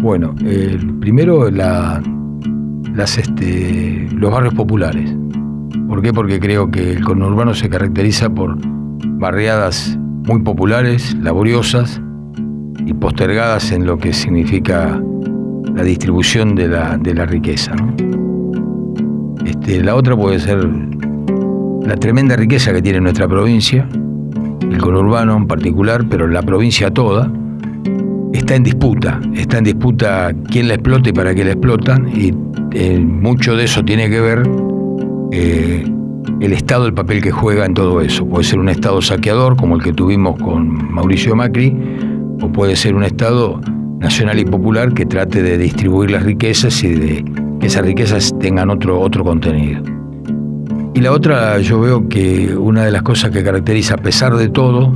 Bueno, primero este, los barrios populares. ¿Por qué? Porque creo que el conurbano se caracteriza por barriadas muy populares, laboriosas y postergadas en lo que significa la distribución de la, de la riqueza. Este, la otra puede ser la tremenda riqueza que tiene nuestra provincia, el conurbano en particular, pero la provincia toda, está en disputa. Está en disputa quién la explota y para qué la explotan, y eh, mucho de eso tiene que ver eh, el Estado, el papel que juega en todo eso. Puede ser un Estado saqueador, como el que tuvimos con Mauricio Macri, o puede ser un Estado nacional y popular que trate de distribuir las riquezas y de que esas riquezas tengan otro, otro contenido. Y la otra, yo veo que una de las cosas que caracteriza, a pesar de todo,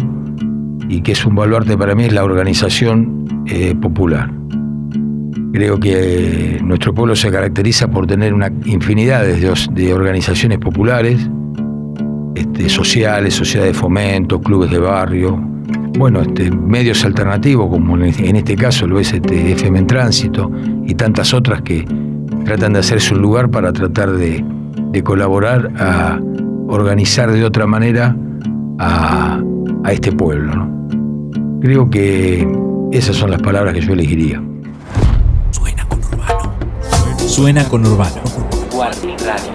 y que es un baluarte para mí, es la organización eh, popular. Creo que nuestro pueblo se caracteriza por tener una infinidad de, organizaciones populares, este, sociales, sociedades de fomento, clubes de barrio, bueno, este, medios alternativos como en este caso lo es este FM en Tránsito y tantas otras que tratan de hacerse un lugar para tratar de, colaborar a organizar de otra manera a, este pueblo. Creo que esas son las palabras que yo elegiría. Suena con Urbano. Suena con Urbano. Warning Radio.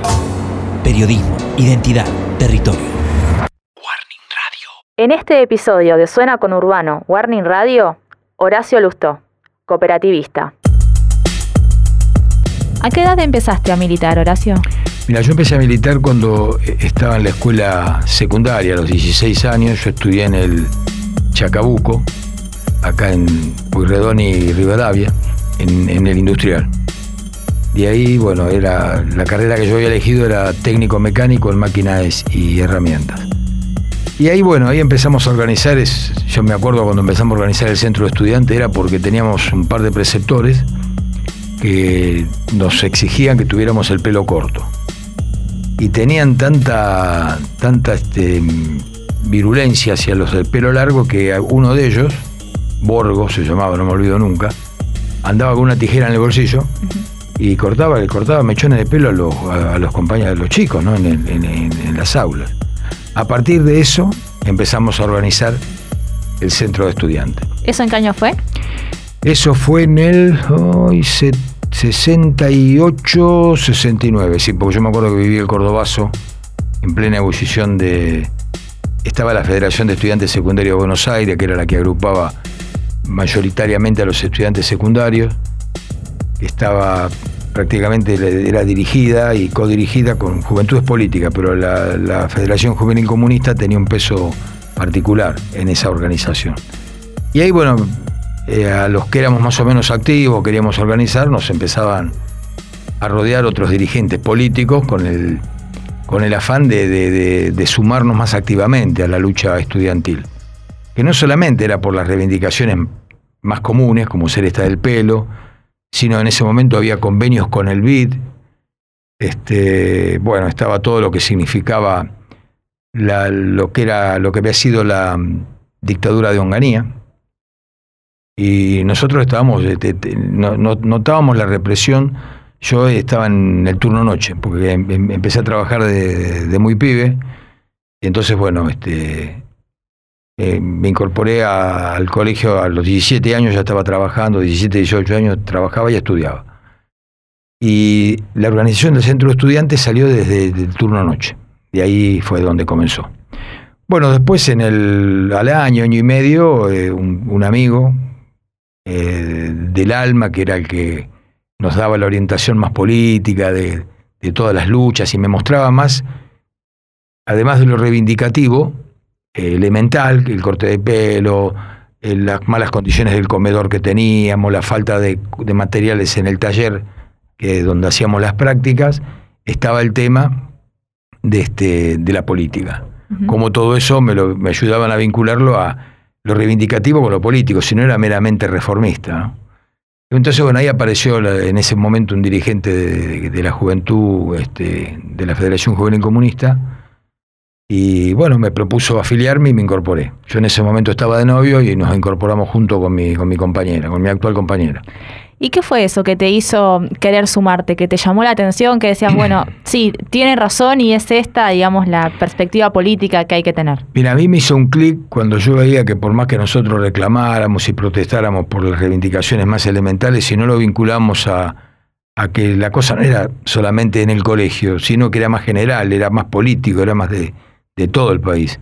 Periodismo, identidad, territorio. Warning Radio. En este episodio de Suena con Urbano, Warning Radio, Horacio Lustó, cooperativista. ¿A qué edad empezaste a militar, Horacio? Mira, yo empecé a militar cuando estaba en la escuela secundaria, a los 16 años. Yo estudié en el Chacabuco, acá en Puyredón y Rivadavia, en, el industrial. Y ahí, bueno, era la carrera que yo había elegido era técnico mecánico en máquinas y herramientas. Y ahí, bueno, ahí empezamos a organizar, es, yo me acuerdo cuando empezamos a organizar el centro de estudiantes, era porque teníamos un par de preceptores que nos exigían que tuviéramos el pelo corto. Y tenían tanta, tanta este, virulencia hacia los del pelo largo que uno de ellos, Borgo se llamaba, no me olvido nunca, andaba con una tijera en el bolsillo y cortaba, cortaba mechones de pelo a los, a, los compañeros, de los chicos, ¿no? En, las aulas. A partir de eso empezamos a organizar el centro de estudiantes. ¿Eso en qué año fue? Eso fue en el 68, 69, sí, porque yo me acuerdo que viví el Cordobazo en plena ebullición de, estaba la Federación de Estudiantes Secundarios de Buenos Aires, que era la que agrupaba mayoritariamente a los estudiantes secundarios. Estaba prácticamente, era dirigida y codirigida con Juventudes Políticas, pero la, Federación Juvenil Comunista tenía un peso particular en esa organización. Y ahí, bueno, eh, a los que éramos más o menos activos, queríamos organizar, nos empezaban a rodear otros dirigentes políticos con el con el afán de, sumarnos más activamente a la lucha estudiantil. Que no solamente era por las reivindicaciones más comunes, como ser esta del pelo, sino en ese momento había convenios con el BID, este, bueno, estaba todo lo que significaba lo que era lo que había sido la mm, dictadura de Onganía. Y nosotros estábamos, este, notábamos la represión yo estaba en el turno noche, porque em, em, empecé a trabajar de, muy pibe. Y entonces, bueno, este, eh, me incorporé al colegio a los 17 años, ya estaba trabajando, 17, 18 años trabajaba y estudiaba. Y la organización del centro de salió desde el turno noche. Y ahí fue donde comenzó. Bueno, después en el, al año, año y medio, eh, un, amigo eh, del alma, que era el que nos daba la orientación más política de, todas las luchas y me mostraba más, además de lo reivindicativo, elemental, el corte de pelo, eh, las malas condiciones del comedor que teníamos, la falta de, materiales en el taller que, donde hacíamos las prácticas, estaba el tema de, este, de la política. Como todo eso me, lo, me ayudaban a vincularlo a lo reivindicativo con lo político, si no era meramente reformista. Entonces, bueno, ahí apareció en ese momento un dirigente de, la juventud este, de la Federación Juvenil Comunista y bueno, me propuso afiliarme y me incorporé. Yo en ese momento estaba de novio y nos incorporamos junto con mi, con mi compañera, con mi actual compañera. ¿Y qué fue eso que te hizo querer sumarte, que te llamó la atención, que decías, bueno, sí, tiene razón y es esta, digamos, la perspectiva política que hay que tener? Mira, a mí me hizo un clic cuando yo veía que por más que nosotros reclamáramos y protestáramos por las reivindicaciones más elementales, si no lo vinculamos a, a que la cosa no era solamente en el colegio, sino que era más general, era más político, era más de, de todo el país.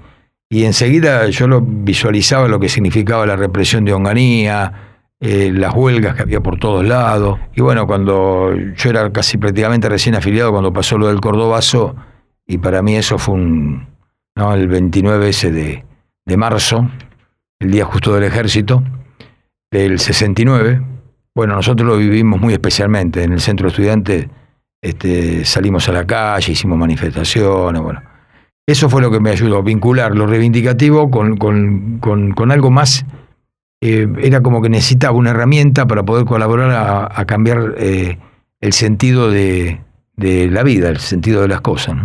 Y enseguida yo lo visualizaba lo que significaba la represión de Onganía, eh, las huelgas que había por todos lados. Y bueno, cuando yo era casi prácticamente recién afiliado, cuando pasó lo del Cordobazo, y para mí eso fue un, ¿no? el 29 ese de, de marzo, el día justo del ejército, del 69. Bueno, nosotros lo vivimos muy especialmente. En el centro de estudiantes este, salimos a la calle, hicimos manifestaciones, bueno. Eso fue lo que me ayudó, vincular lo reivindicativo con, con, con, con algo más eh, era como que necesitaba una herramienta para poder colaborar a, cambiar eh, el sentido de, la vida, el sentido de las cosas.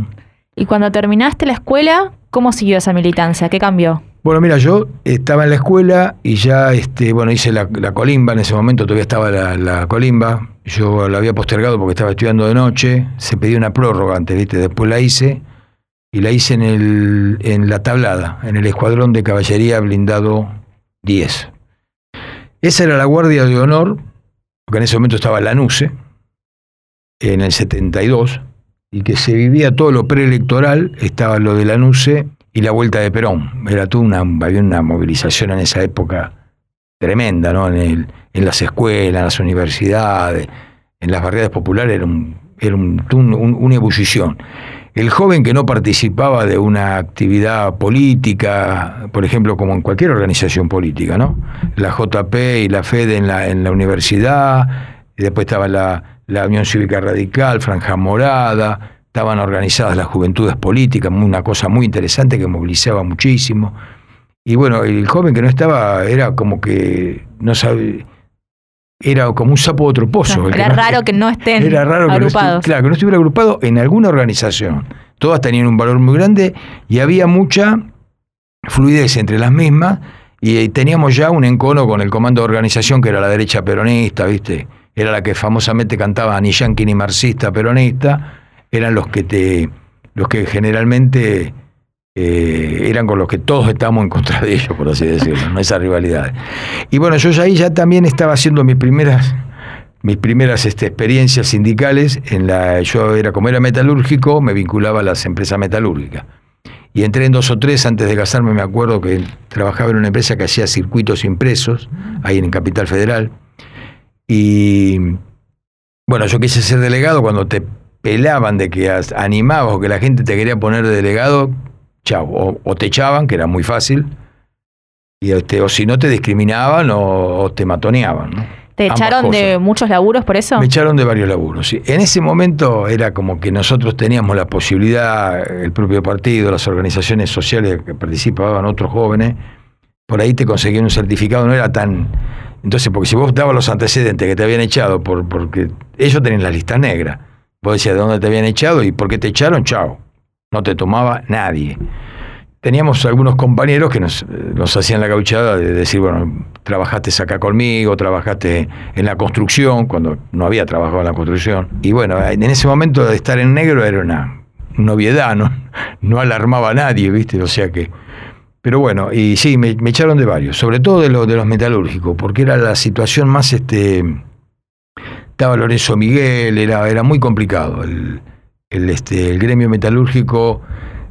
Y cuando terminaste la escuela, ¿cómo siguió esa militancia? ¿Qué cambió? Bueno, mira, yo estaba en la escuela y ya, este, bueno, hice la, colimba, en ese momento todavía estaba la, colimba, yo la había postergado porque estaba estudiando de noche, se pedía una prórroga antes, ¿viste? Después la hice y la hice en, el, en la tablada, en el escuadrón de caballería blindado 10. Esa era la guardia de honor, porque en ese momento estaba la NUCE, en el 72, y que se vivía todo lo preelectoral, estaba lo de la NUCE y la vuelta de Perón. Era tú una, había una movilización en esa época tremenda, ¿no? En, el, en las escuelas, en las universidades, en las barriadas populares, era, un, era una ebullición. El joven que no participaba de una actividad política, por ejemplo, como en cualquier organización política, ¿no? La JP y la FED en la, en la universidad, y después estaba la, Unión Cívica Radical, Franja Morada, estaban organizadas las juventudes políticas, una cosa muy interesante que movilizaba muchísimo. Y bueno, el joven que no estaba era como que no sabía era como un sapo de otro pozo. era raro que no estén era raro agrupados. Que claro, que no estuviera agrupado en alguna organización. Todas tenían un valor muy grande y había mucha fluidez entre las mismas y teníamos ya un encono con el comando de organización que era la derecha peronista, ¿viste? Era la que famosamente cantaba ni yanqui ni marxista peronista, eran los que te los que generalmente eh, eran con los que todos estábamos en contra de ellos, por así decirlo, ¿no? esa rivalidad. Y bueno, yo ya ahí ya también estaba haciendo mis primeras, mis primeras este, experiencias sindicales. En la, yo era como era metalúrgico, me vinculaba a las empresas metalúrgicas. Y entré en dos o tres antes de casarme, me acuerdo que trabajaba en una empresa que hacía circuitos impresos, ahí en Capital Federal. Y bueno, yo quise ser delegado cuando te pelaban de que animabas o que la gente te quería poner de delegado, chao, o, te echaban, que era muy fácil, y este, o si no te discriminaban o, te matoneaban. ¿Te echaron de muchos laburos por eso? Me echaron de varios laburos, sí. En ese momento era como que nosotros teníamos la posibilidad, el propio partido, las organizaciones sociales que participaban, otros jóvenes, por ahí te conseguían un certificado, no era tan... Entonces, porque si vos dabas los antecedentes que te habían echado, por, porque ellos tenían la lista negra, vos decías de dónde te habían echado y por qué te echaron, chao no te tomaba nadie. Teníamos algunos compañeros que nos, hacían la cauchada de decir, bueno, trabajaste acá conmigo, trabajaste en la construcción, cuando no había trabajado en la construcción. Y bueno, en ese momento de estar en negro era una novedad, ¿no? No alarmaba a nadie, ¿viste? O sea que... Pero bueno, y sí, me, echaron de varios, sobre todo de, lo, de los metalúrgicos, porque era la situación más, este, estaba Lorenzo Miguel, era, era muy complicado. El, el, este, el gremio metalúrgico,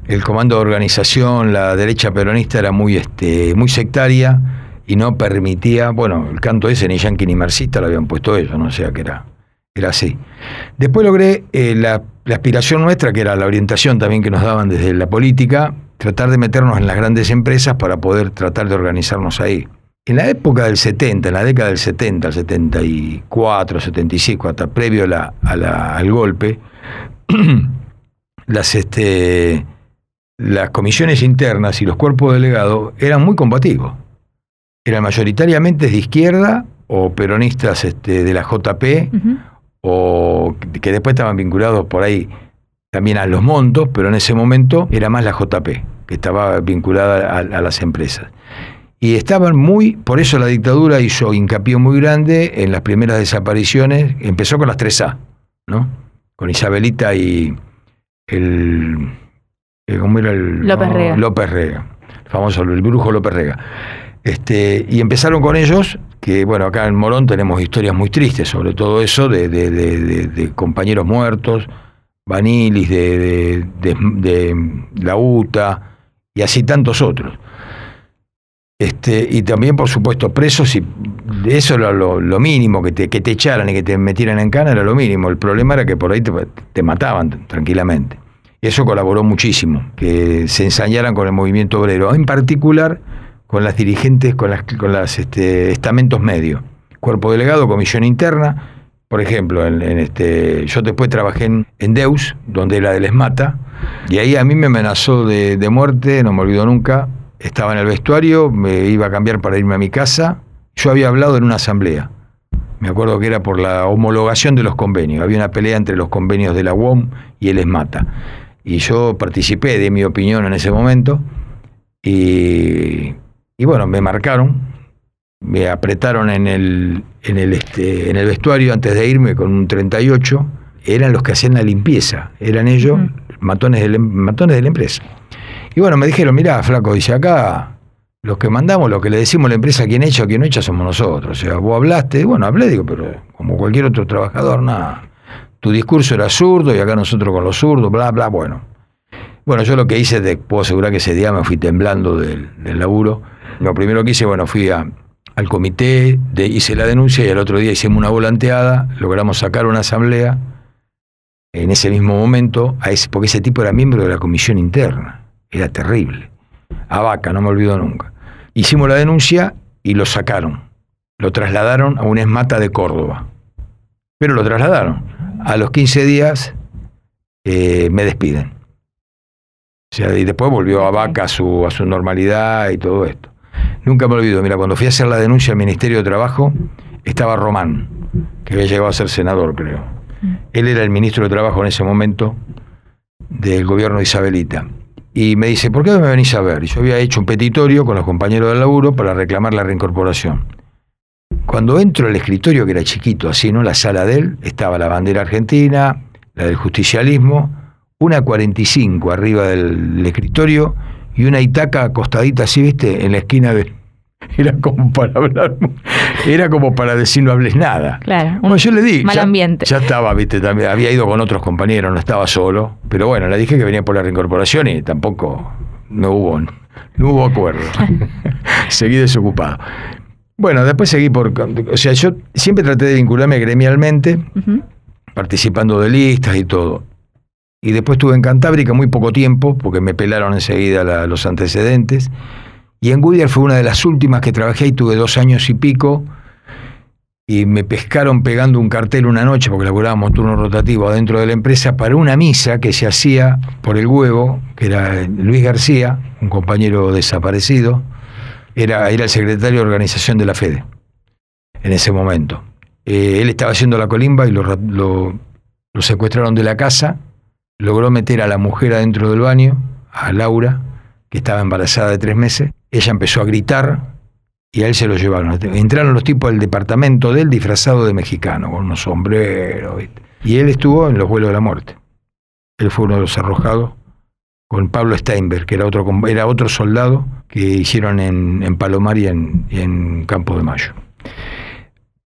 el comando de organización, la derecha peronista era muy, este, muy sectaria y no permitía, bueno, el canto ese ni yanqui ni marxista lo habían puesto ellos, no o sea que era, era así. Después logré eh, la, la aspiración nuestra, que era la orientación también que nos daban desde la política, tratar de meternos en las grandes empresas para poder tratar de organizarnos ahí. En la época del 70, en la década del 70, el 74, 75, hasta previo la, al golpe, las, este, las comisiones internas y los cuerpos delegados eran muy combativos. Eran mayoritariamente de izquierda o peronistas este, de la JP o que después estaban vinculados por ahí también a los montos, pero en ese momento era más la JP, que estaba vinculada a, las empresas. Y estaban muy, por eso la dictadura hizo hincapié muy grande en las primeras desapariciones, empezó con las 3A, ¿no? Con Isabelita y el... eh, ¿Cómo era el...? López no, Rega. López Rega, el famoso, el brujo López Rega. Este, y empezaron con ellos, que bueno, acá en Morón tenemos historias muy tristes sobre todo eso, de, de- de- de- de compañeros muertos, Vanilis, de, de, de- de la UTA, y así tantos otros. Este, y también, por supuesto, presos, y eso era lo, mínimo, que te, que te echaran y que te metieran en cana era lo mínimo. El problema era que por ahí te, te mataban tranquilamente. Y eso colaboró muchísimo, que se ensañaran con el movimiento obrero, en particular con las dirigentes, con las, con las este, estamentos medios. Cuerpo delegado, comisión interna. Por ejemplo, en, este, yo después trabajé en, en Deus, donde era del ESMATA, y ahí a mí me amenazó de, de muerte, no me olvido nunca. Estaba en el vestuario, me iba a cambiar para irme a mi casa. Yo había hablado en una asamblea. Me acuerdo que era por la homologación de los convenios. Había una pelea entre los convenios de la UOM y el ESMATA. Y yo participé de mi opinión en ese momento. Y, y bueno, me marcaron, me apretaron en el, en, el, este, en el vestuario antes de irme con un 38. Eran los que hacían la limpieza. Eran ellos, matones, de la, matones de la empresa. Y bueno, me dijeron, mirá, flaco, dice acá, los que mandamos, lo que le decimos a la empresa, quién echa o quién no echa, somos nosotros. O sea, vos hablaste, bueno, hablé, digo, pero como cualquier otro trabajador, nada. Tu discurso era zurdo y acá nosotros con los zurdos, bla, bla, bueno. Bueno, yo lo que hice, te puedo asegurar que ese día me fui temblando del, del laburo. Lo primero que hice, bueno, fui a- al comité, hice la denuncia y al otro día hicimos una volanteada, logramos sacar una asamblea en ese mismo momento, porque ese tipo era miembro de la comisión interna. Era terrible. A vaca, no me olvido nunca. Hicimos la denuncia y lo sacaron. Lo trasladaron a un esmata de Córdoba. Pero lo trasladaron. A los 15 días eh, me despiden. O sea, y después volvió a vaca a su, a su normalidad y todo esto. Nunca me olvido, mira, cuando fui a hacer la denuncia al Ministerio de Trabajo, estaba Román, que había llegado a ser senador, creo. Él era el ministro de Trabajo en ese momento del gobierno de Isabelita. Y me dice, ¿por qué me venís a ver? Y yo había hecho un petitorio con los compañeros del laburo para reclamar la reincorporación. Cuando entro al escritorio, que era chiquito, así, ¿no? La sala de él, estaba la bandera argentina, la del justicialismo, una 45 arriba del, del escritorio y una itaca acostadita así, ¿viste? En la esquina de... Era como para hablar, era como para decir no hables nada. Claro. un Bueno, yo le di. mal ya, ambiente. Ya estaba, viste, también, había ido con otros compañeros, no estaba solo. Pero bueno, le dije que venía por la reincorporación y tampoco no hubo, no hubo acuerdo. seguí desocupado. Bueno, después seguí por. O sea, yo siempre traté de vincularme gremialmente, participando de listas y todo. Y después estuve en Cantábrica muy poco tiempo, porque me pelaron enseguida la- los antecedentes. Y en Goodyear fue una de las últimas que trabajé y tuve dos años y pico. Y me pescaron pegando un cartel una noche, porque laburábamos turno rotativo adentro de la empresa, para una misa que se hacía por el huevo, que era Luis García, un compañero desaparecido. Era, era el secretario de organización de la FEDE en ese momento. Eh, él estaba haciendo la colimba y lo, ra- lo- lo secuestraron de la casa. Logró meter a la mujer adentro del baño, a Laura, que estaba embarazada de tres meses. Ella empezó a gritar y a él se lo llevaron. Entraron los tipos del departamento de él disfrazados de mexicano, con unos sombreros. Y él estuvo en los vuelos de la muerte. Él fue uno de los arrojados con Pablo Steinberg, que era otro, era otro soldado que hicieron en, en Palomar y en, en Campo de Mayo.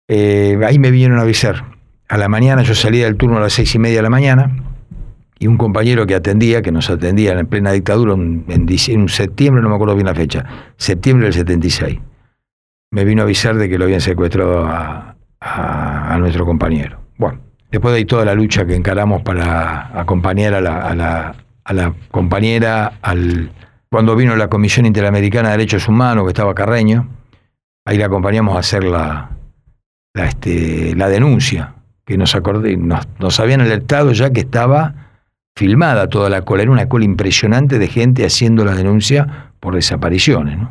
Eh, ahí me vinieron a avisar. A la mañana yo salía del turno a las seis y media de la mañana y un compañero que atendía, que nos atendía en plena dictadura, en, en septiembre, no me acuerdo bien la fecha, septiembre del 76, me vino a avisar de que lo habían secuestrado a, nuestro compañero. Bueno, después de ahí toda la lucha que encaramos para acompañar a la, compañera, al, cuando vino la Comisión Interamericana de Derechos Humanos, que estaba Carreño, ahí la acompañamos a hacer la, la, este, denuncia, que nos acordé, nos, nos habían alertado ya que estaba filmada toda la cola, era una cola impresionante de gente haciendo la denuncia por desapariciones. ¿no?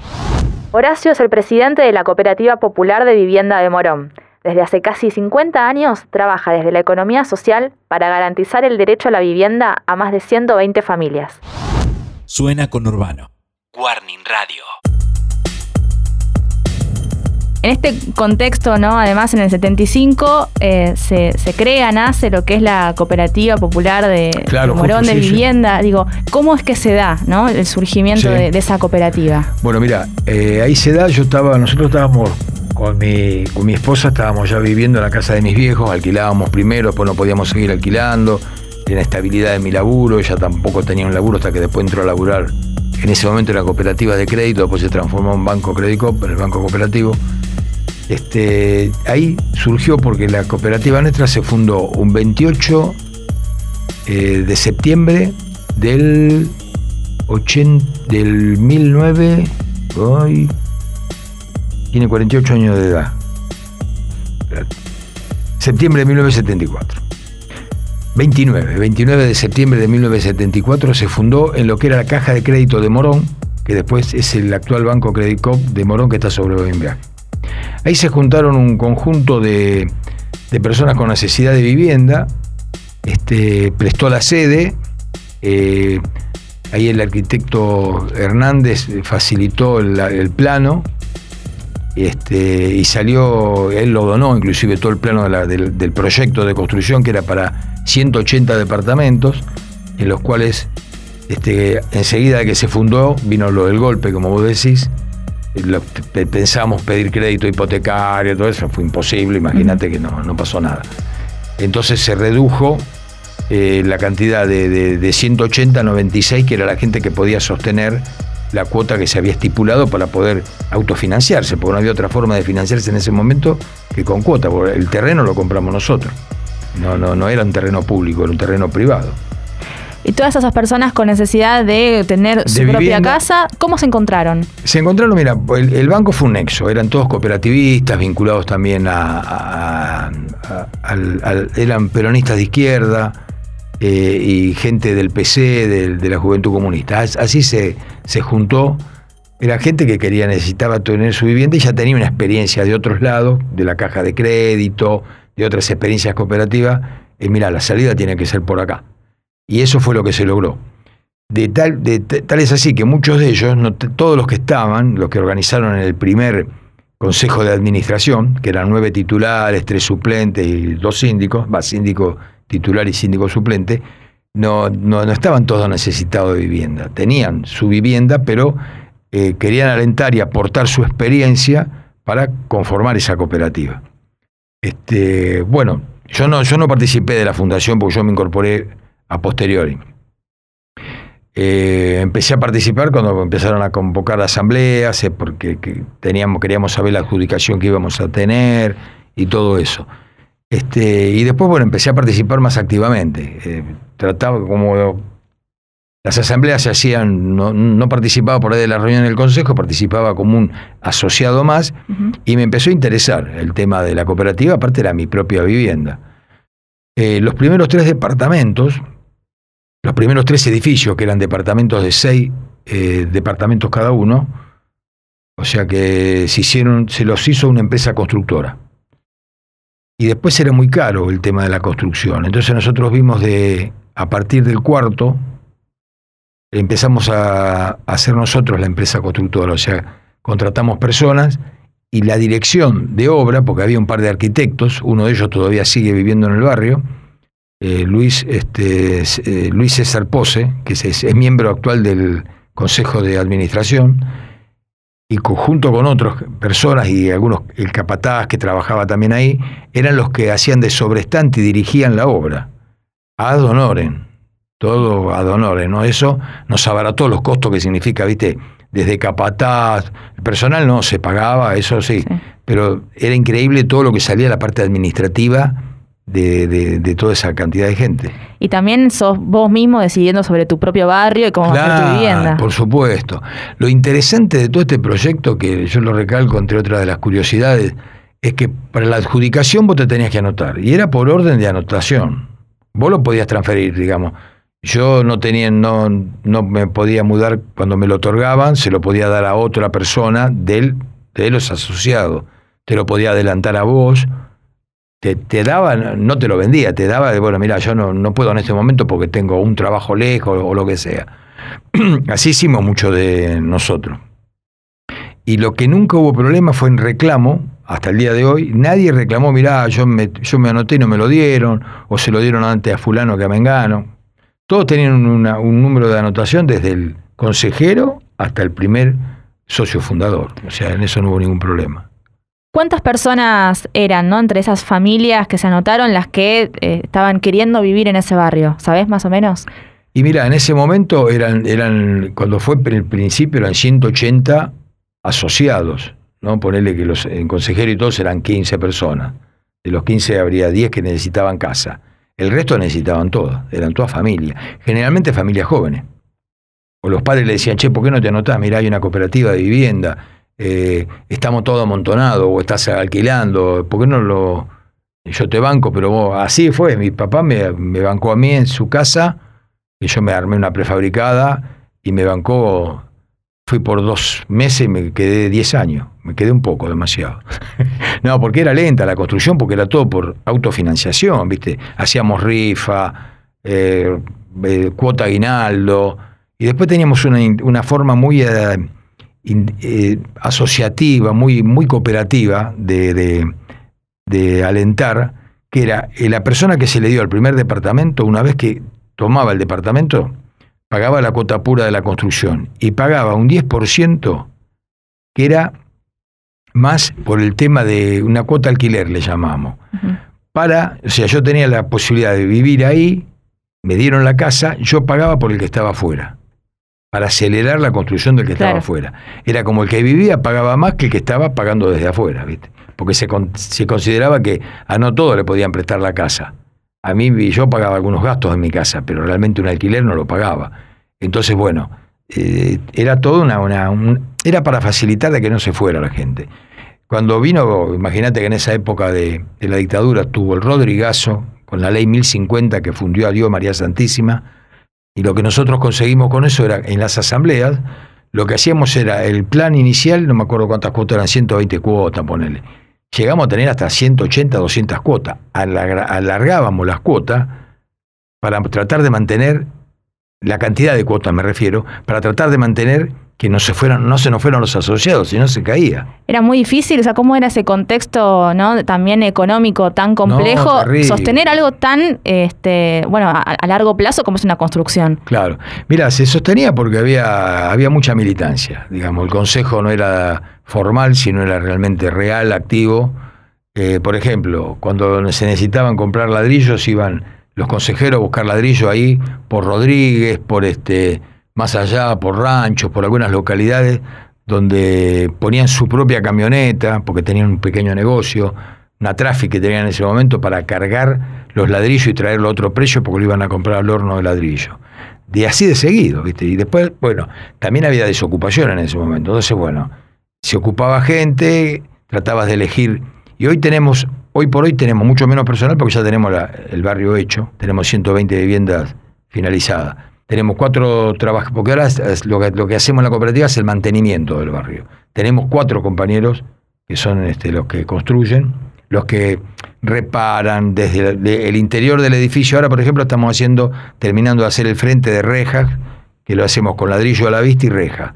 Horacio es el presidente de la Cooperativa Popular de Vivienda de Morón. Desde hace casi 50 años trabaja desde la economía social para garantizar el derecho a la vivienda a más de 120 familias. Suena con Urbano. Warning Radio. En este contexto, ¿no? Además, en el 75 eh, se, crea, nace lo que es la cooperativa popular de, Morón de Vivienda. Digo, ¿cómo es que se da, ¿no? El surgimiento de, esa cooperativa. Bueno, mira, eh, ahí se da, yo estaba, nosotros estábamos con mi, con mi esposa, estábamos ya viviendo en la casa de mis viejos, alquilábamos primero, después no podíamos seguir alquilando, la estabilidad de mi laburo, ella tampoco tenía un laburo hasta que después entró a laburar. En ese momento era cooperativa de crédito, después se transformó en Banco Credicop, en el Banco Cooperativo. Este, ahí surgió porque la cooperativa nuestra se fundó un 28 eh, de septiembre del, 80, del 19... Hoy, tiene 48 años de edad. Septiembre de 1974. 29, 29 de septiembre de 1974 se fundó en lo que era la Caja de Crédito de Morón, que después es el actual Banco Credit Cop de Morón que está sobre Boimbeaje. Ahí se juntaron un conjunto de, personas con necesidad de vivienda, este, prestó la sede, eh, ahí el arquitecto Hernández facilitó el, plano este, y salió, él lo donó inclusive todo el plano del, proyecto de construcción que era para 180 departamentos, en los cuales este, enseguida que se fundó vino lo del golpe, como vos decís, pensamos pedir crédito hipotecario, todo eso fue imposible, imagínate que no, pasó nada. Entonces se redujo eh, la cantidad de, de, 180 a 96, que era la gente que podía sostener la cuota que se había estipulado para poder autofinanciarse, porque no había otra forma de financiarse en ese momento que con cuota, porque el terreno lo compramos nosotros. No, no, no era un terreno público, era un terreno privado. Y todas esas personas con necesidad de tener su propia casa, ¿cómo se encontraron? Se encontraron, mira, el, banco fue un nexo, eran todos cooperativistas, vinculados también a, eran peronistas de izquierda eh, y gente del PC, de, la Juventud Comunista. Así se, se juntó. Era gente que quería, necesitaba tener su vivienda y ya tenía una experiencia de otros lados, de la caja de crédito, de otras experiencias cooperativas. Y mira, la salida tiene que ser por acá. Y eso fue lo que se logró. De tal, de, es así que muchos de ellos, no, todos los que estaban, los que organizaron el primer consejo de administración, que eran nueve titulares, tres suplentes y dos síndicos, va, síndico titular y síndico suplente, no, no, estaban todos necesitados de vivienda. Tenían su vivienda, pero eh, querían alentar y aportar su experiencia para conformar esa cooperativa. Este, bueno, yo no, yo no participé de la fundación porque yo me incorporé a posteriori. Eh, empecé a participar cuando empezaron a convocar asambleas, eh, porque teníamos, queríamos saber la adjudicación que íbamos a tener y todo eso. Este, y después, bueno, empecé a participar más activamente. Eh, trataba como las asambleas se hacían, no, participaba por ahí de la reunión del consejo, participaba como un asociado más, y me empezó a interesar el tema de la cooperativa, aparte era mi propia vivienda. los primeros tres departamentos, los primeros tres edificios, que eran departamentos de seis eh, departamentos cada uno, o sea que se, hicieron, se los hizo una empresa constructora. Y después era muy caro el tema de la construcción. Entonces nosotros vimos de, a partir del cuarto, empezamos a, a hacer nosotros la empresa constructora, o sea, contratamos personas y la dirección de obra, porque había un par de arquitectos, uno de ellos todavía sigue viviendo en el barrio, eh, Luis, este, eh, Luis César Pose, que es, miembro actual del Consejo de Administración, y junto con otras personas y algunos, el capataz que trabajaba también ahí, eran los que hacían de sobrestante y dirigían la obra. Ad honorem, todo ad honorem, ¿no? Eso nos abarató los costos que significa, ¿viste? Desde capataz, el personal no se pagaba, eso sí, pero era increíble todo lo que salía de la parte administrativa de, toda esa cantidad de gente. Y también sos vos mismo decidiendo sobre tu propio barrio y cómo claro, tu vivienda. Por supuesto. Lo interesante de todo este proyecto, que yo lo recalco entre otras de las curiosidades, es que para la adjudicación vos te tenías que anotar. Y era por orden de anotación. Vos lo podías transferir, digamos. Yo no tenía, no, no me podía mudar cuando me lo otorgaban, se lo podía dar a otra persona del, de los asociados. Te lo podía adelantar a vos te, daba, no te lo vendía, te daba de, bueno, mira, yo no, no puedo en este momento porque tengo un trabajo lejos o, lo que sea. Así hicimos mucho de nosotros. Y lo que nunca hubo problema fue en reclamo, hasta el día de hoy, nadie reclamó, mirá, yo me, yo me anoté y no me lo dieron, o se lo dieron antes a fulano que a Mengano. Todos tenían un número de anotación desde el consejero hasta el primer socio fundador. O sea, en eso no hubo ningún problema. ¿Cuántas personas eran, ¿no? Entre esas familias que se anotaron las que eh, estaban queriendo vivir en ese barrio? ¿Sabés más o menos? Y mira, en ese momento eran, eran cuando fue el principio, eran 180 asociados, ¿no? Ponerle que los en consejero y todos eran 15 personas. De los 15 habría 10 que necesitaban casa. El resto necesitaban todo, eran todas familias. Generalmente familias jóvenes. O los padres le decían, che, ¿por qué no te anotás? Mirá, hay una cooperativa de vivienda, eh, estamos todos amontonados, o estás alquilando, ¿por qué no lo...? Yo te banco, pero vos, así fue, mi papá me, bancó a mí en su casa, y yo me armé una prefabricada, y me bancó, fui por dos meses y me quedé diez años, me quedé un poco, demasiado. no, porque era lenta la construcción, porque era todo por autofinanciación, ¿viste? Hacíamos rifa, eh, eh, cuota aguinaldo, y después teníamos una, forma muy eh, eh, asociativa, muy, muy cooperativa de, alentar, que era eh, la persona que se le dio al primer departamento, una vez que tomaba el departamento, pagaba la cuota pura de la construcción y pagaba un 10% que era más por el tema de una cuota alquiler, le llamamos. Para, o sea, yo tenía la posibilidad de vivir ahí, me dieron la casa, yo pagaba por el que estaba afuera para acelerar la construcción del que estaba afuera. Era como el que vivía pagaba más que el que estaba pagando desde afuera, ¿viste? Porque se, se consideraba que a no todos le podían prestar la casa. A mí yo pagaba algunos gastos en mi casa, pero realmente un alquiler no lo pagaba. Entonces, bueno, eh, era todo una, una era para facilitar de que no se fuera la gente. Cuando vino, imagínate que en esa época de, de la dictadura tuvo el Rodrigazo, con la ley 1050 que fundió a Dios María Santísima, y lo que nosotros conseguimos con eso era, en las asambleas, lo que hacíamos era el plan inicial, no me acuerdo cuántas cuotas eran, 120 cuotas, ponele. Llegamos a tener hasta 180, 200 cuotas. Alargábamos las cuotas para tratar de mantener, la cantidad de cuotas me refiero, para tratar de mantener que no se fueran, no se nos fueran los asociados, sino se caía. Era muy difícil, o sea, cómo era ese contexto, ¿no? También económico tan complejo, sostener algo tan, este, bueno, a, largo plazo como es una construcción. Claro, mira, se sostenía porque había, había mucha militancia, digamos, el consejo no era formal, sino era realmente real, activo. Eh, por ejemplo, cuando se necesitaban comprar ladrillos, iban los consejeros a buscar ladrillos ahí por Rodríguez, por este más allá, por ranchos, por algunas localidades, donde ponían su propia camioneta, porque tenían un pequeño negocio, una tráfico que tenían en ese momento para cargar los ladrillos y traerlo a otro precio porque lo iban a comprar al horno de ladrillo. De así de seguido, ¿viste? Y después, bueno, también había desocupación en ese momento. Entonces, bueno, se ocupaba gente, tratabas de elegir. Y hoy tenemos, hoy por hoy tenemos mucho menos personal porque ya tenemos el barrio hecho, tenemos 120 viviendas finalizadas tenemos cuatro trabajos, porque ahora lo que, hacemos en la cooperativa es el mantenimiento del barrio. Tenemos cuatro compañeros que son este, los que construyen, los que reparan desde el, interior del edificio. Ahora, por ejemplo, estamos haciendo, terminando de hacer el frente de rejas, que lo hacemos con ladrillo a la vista y reja.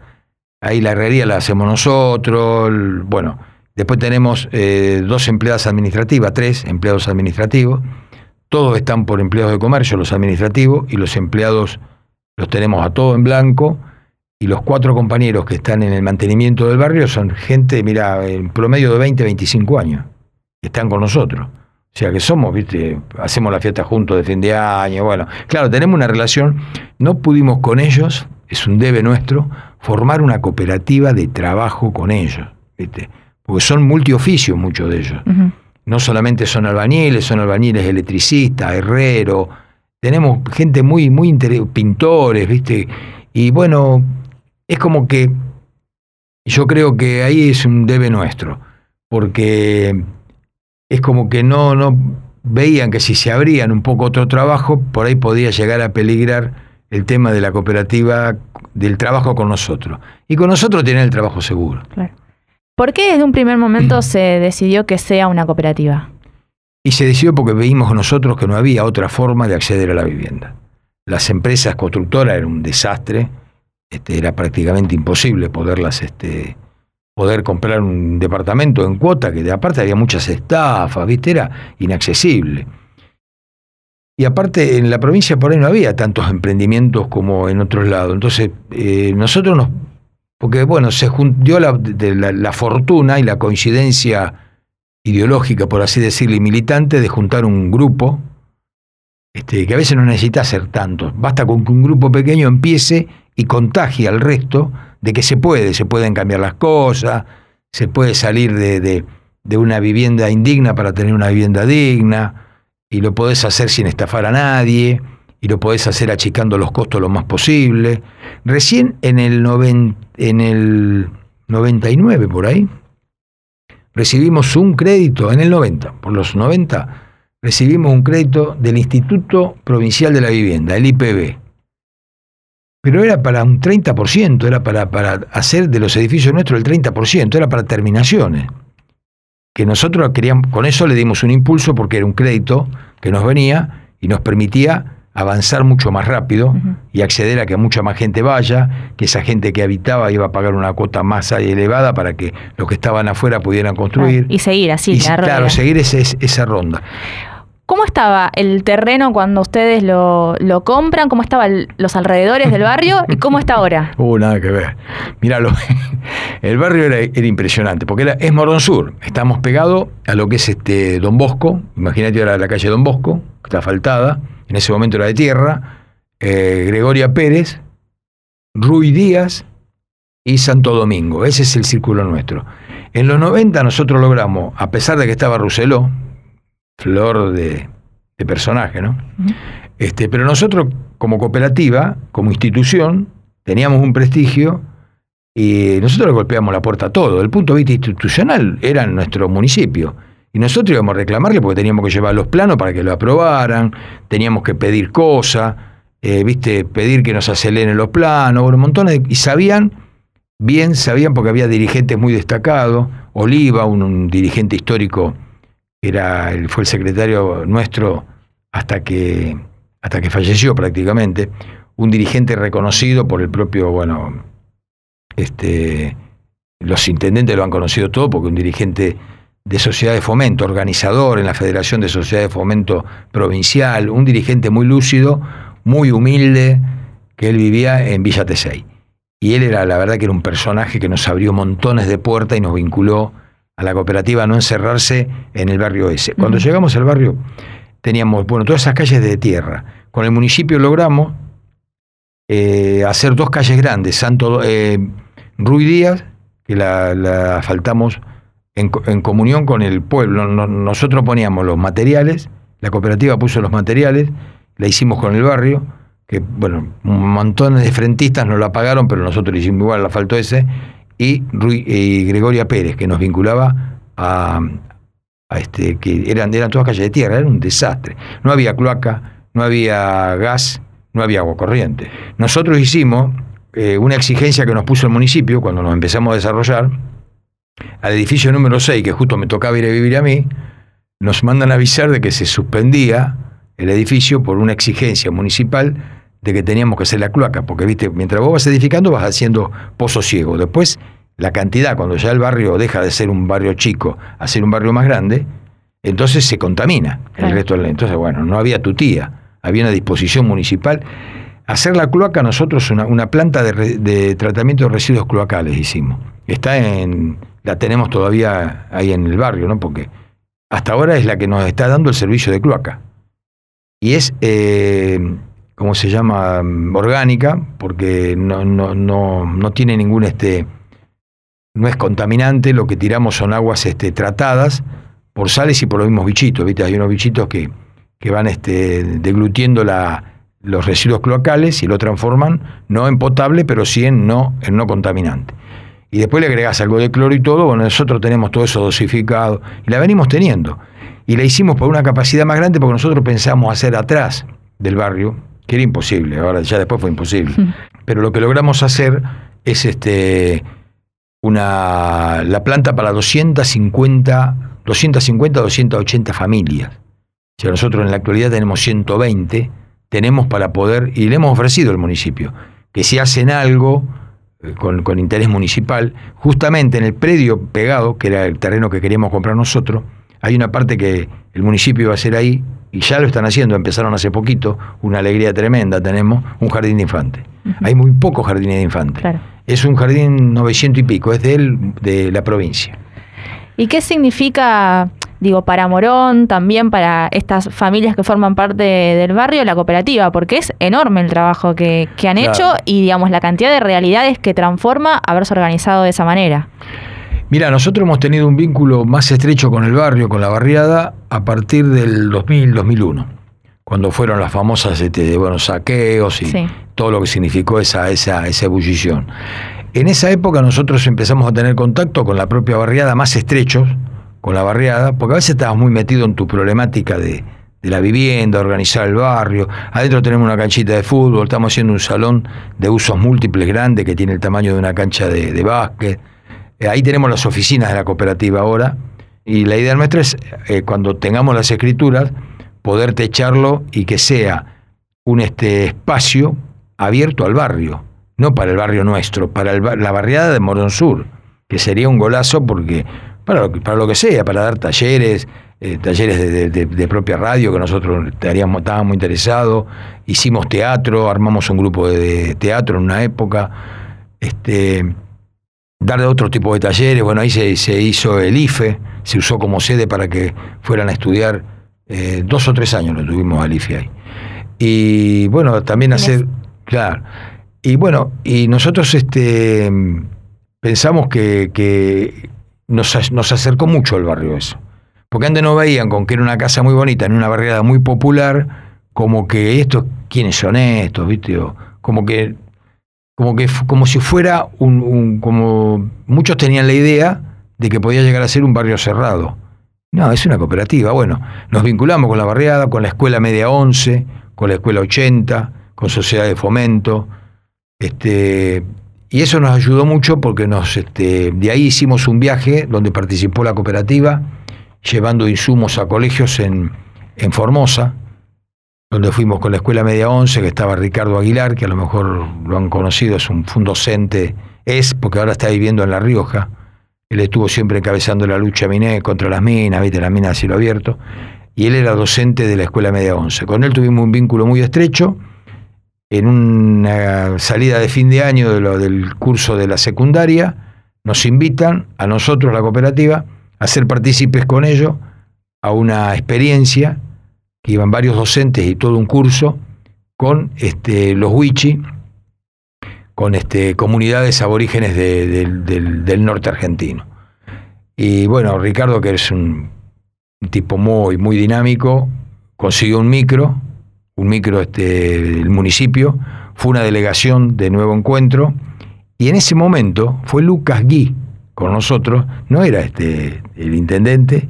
Ahí la herrería la hacemos nosotros. Bueno, después tenemos eh, dos empleadas administrativas, tres empleados administrativos. Todos están por empleados de comercio, los administrativos, y los empleados los tenemos a todo en blanco y los cuatro compañeros que están en el mantenimiento del barrio son gente, mira, en promedio de 20, 25 años, que están con nosotros. O sea que somos, viste, hacemos la fiesta juntos de fin de año, bueno, claro, tenemos una relación, no pudimos con ellos, es un debe nuestro, formar una cooperativa de trabajo con ellos, viste, porque son multioficios muchos de ellos. No solamente son albañiles, son albañiles electricistas, herreros, tenemos gente muy, muy pintores, ¿viste? Y bueno, es como que yo creo que ahí es un debe nuestro, porque es como que no, no veían que si se abrían un poco otro trabajo, por ahí podía llegar a peligrar el tema de la cooperativa, del trabajo con nosotros. Y con nosotros tienen el trabajo seguro. ¿Por qué desde un primer momento se decidió que sea una cooperativa? Y se decidió porque veíamos nosotros que no había otra forma de acceder a la vivienda. Las empresas constructoras eran un desastre, este, era prácticamente imposible poderlas, este, poder comprar un departamento en cuota, que de aparte había muchas estafas, ¿viste? Era inaccesible. Y aparte, en la provincia por ahí no había tantos emprendimientos como en otros lados. Entonces, eh, nosotros nos. Porque, bueno, se dio la, la, fortuna y la coincidencia ideológica, por así decirlo, y militante de juntar un grupo, este, que a veces no necesita ser tanto. Basta con que un grupo pequeño empiece y contagie al resto de que se puede, se pueden cambiar las cosas, se puede salir de, una vivienda indigna para tener una vivienda digna, y lo podés hacer sin estafar a nadie, y lo podés hacer achicando los costos lo más posible. Recién en el, en el 99, por ahí, recibimos un crédito, en el 90, por los 90, recibimos un crédito del Instituto Provincial de la Vivienda, el IPB pero era para un 30%, era para, para hacer de los edificios nuestros el 30%, era para terminaciones. Que nosotros queríamos, con eso le dimos un impulso porque era un crédito que nos venía y nos permitía avanzar mucho más rápido y acceder a que mucha más gente vaya, que esa gente que habitaba iba a pagar una cuota más elevada para que los que estaban afuera pudieran construir. y seguir así, y, Claro, seguir esa ronda. ¿Cómo estaba el terreno cuando ustedes lo, compran? ¿Cómo estaban los alrededores del barrio? ¿Y cómo está ahora? Uh, nada que ver. Míralo. El barrio era, impresionante, porque es Morón Sur. Estamos pegados a lo que es este Don Bosco. Imagínate ahora la calle Don Bosco, que está asfaltada. En ese momento era de tierra. Eh, Gregoria Pérez, Ruy Díaz y Santo Domingo. Ese es el círculo nuestro. En los 90 nosotros logramos, a pesar de que estaba Rousselot, flor de, personaje, ¿no? este, pero nosotros, como cooperativa, como institución, teníamos un prestigio y nosotros le golpeamos la puerta a todo. El punto de vista institucional era nuestro municipio. Y nosotros íbamos a reclamarle porque teníamos que llevar los planos para que lo aprobaran, teníamos que pedir cosas, eh, viste, pedir que nos aceleren los planos, un montón de, y sabían, bien sabían porque había dirigentes muy destacados, Oliva, un dirigente histórico era, fue el secretario nuestro hasta que, hasta que falleció prácticamente, un dirigente reconocido por el propio, bueno, este, los intendentes lo han conocido todo porque un dirigente de sociedad de fomento, organizador en la Federación de Sociedad de Fomento Provincial, un dirigente muy lúcido, muy humilde, que él vivía en Villa Tesey. Y él era, la verdad, que era un personaje que nos abrió montones de puertas y nos vinculó a la cooperativa no encerrarse en el barrio ese. Cuando llegamos al barrio teníamos, bueno, todas esas calles de tierra. Con el municipio logramos eh, hacer dos calles grandes, Santo eh, Ruy Díaz, que la, la asfaltamos en, comunión con el pueblo. nosotros poníamos los materiales, la cooperativa puso los materiales, la hicimos con el barrio, que bueno, un montón de frentistas nos la pagaron, pero nosotros hicimos igual la faltó ese, y, Gregoria Pérez, que nos vinculaba a, este, que eran, eran todas calles de tierra, era un desastre. No había cloaca, no había gas, no había agua corriente. Nosotros hicimos eh, una exigencia que nos puso el municipio cuando nos empezamos a desarrollar, al edificio número 6, que justo me tocaba ir a vivir a mí, nos mandan a avisar de que se suspendía el edificio por una exigencia municipal de que teníamos que hacer la cloaca, porque viste, mientras vos vas edificando vas haciendo pozo ciego. Después, la cantidad, cuando ya el barrio deja de ser un barrio chico a ser un barrio más grande, entonces se contamina el resto del... Entonces, bueno, no había tutía, había una disposición municipal. Hacer la cloaca nosotros una, una planta de, de, tratamiento de residuos cloacales hicimos. Está en, la tenemos todavía ahí en el barrio, ¿no? Porque hasta ahora es la que nos está dando el servicio de cloaca. Y es eh, ¿cómo se llama? orgánica, porque no, no, no, no tiene ningún este. no es contaminante, lo que tiramos son aguas este, tratadas por sales y por los mismos bichitos, ¿viste? Hay unos bichitos que, que van este, deglutiendo la, los residuos cloacales y lo transforman no en potable, pero sí en no, en no contaminante. Y después le agregas algo de cloro y todo, bueno, nosotros tenemos todo eso dosificado y la venimos teniendo. Y la hicimos por una capacidad más grande porque nosotros pensamos hacer atrás del barrio, que era imposible, ahora ya después fue imposible. Pero lo que logramos hacer es este una la planta para 250, 250, 280 familias. O sea, nosotros en la actualidad tenemos 120, tenemos para poder, y le hemos ofrecido al municipio, que si hacen algo, eh, con, interés municipal, justamente en el predio pegado, que era el terreno que queríamos comprar nosotros, hay una parte que el municipio iba a hacer ahí, y ya lo están haciendo, empezaron hace poquito, una alegría tremenda tenemos, un jardín de infantes. Hay muy pocos jardines de infantes. Es un jardín 900 y pico, es de él, de la provincia. ¿Y qué significa digo, para Morón, también para estas familias que forman parte del barrio, la cooperativa, porque es enorme el trabajo que, han hecho y, digamos, la cantidad de realidades que transforma haberse organizado de esa manera. Mira, nosotros hemos tenido un vínculo más estrecho con el barrio, con la barriada, a partir del 2000-2001, cuando fueron las famosas este, bueno, saqueos y todo lo que significó esa, esa, esa ebullición. En esa época nosotros empezamos a tener contacto con la propia barriada más estrechos, con la barriada, porque a veces estabas muy metido en tu problemática de, la vivienda, organizar el barrio. Adentro tenemos una canchita de fútbol, estamos haciendo un salón de usos múltiples grande que tiene el tamaño de una cancha de, básquet. Eh, ahí tenemos las oficinas de la cooperativa ahora. Y la idea nuestra es, eh, cuando tengamos las escrituras, poder techarlo y que sea un este, espacio abierto al barrio, no para el barrio nuestro, para la barriada de Morón Sur, que sería un golazo porque para lo, para lo que sea, para dar talleres, eh, talleres de, propia radio que nosotros estaríamos, estábamos interesados, hicimos teatro, armamos un grupo de, teatro en una época, este, dar otro tipo de talleres, bueno, ahí se, hizo el IFE, se usó como sede para que fueran a estudiar, eh, dos o tres años lo tuvimos al IFE ahí. Y bueno, también hacer, claro, y bueno, y nosotros este, pensamos que, que nos, nos acercó mucho el barrio eso. Porque antes no veían con que era una casa muy bonita, en una barriada muy popular, como que estos, ¿quiénes son estos? ¿Viste? como que, como que, como si fuera un, como muchos tenían la idea de que podía llegar a ser un barrio cerrado. No, es una cooperativa. Bueno, nos vinculamos con la barriada, con la escuela media 11, con la escuela 80, con sociedad de fomento. Este, y eso nos ayudó mucho porque nos, este, de ahí hicimos un viaje donde participó la cooperativa, llevando insumos a colegios en, en Formosa, donde fuimos con la Escuela Media 11, que estaba Ricardo Aguilar, que a lo mejor lo han conocido, es un, docente, es, porque ahora está viviendo en La Rioja. Él estuvo siempre encabezando la lucha miné contra las minas, viste, las minas a cielo abierto, y él era docente de la Escuela Media 11. Con él tuvimos un vínculo muy estrecho, en una salida de fin de año de lo, del curso de la secundaria, nos invitan a nosotros, la cooperativa, a ser partícipes con ellos a una experiencia iban varios docentes y todo un curso con este, los Wichi, con este, comunidades aborígenes del, norte argentino. Y bueno, Ricardo, que es un, un tipo muy, muy dinámico, consiguió un micro un micro este, del municipio, fue una delegación de Nuevo Encuentro, y en ese momento fue Lucas Gui con nosotros, no era este, el intendente,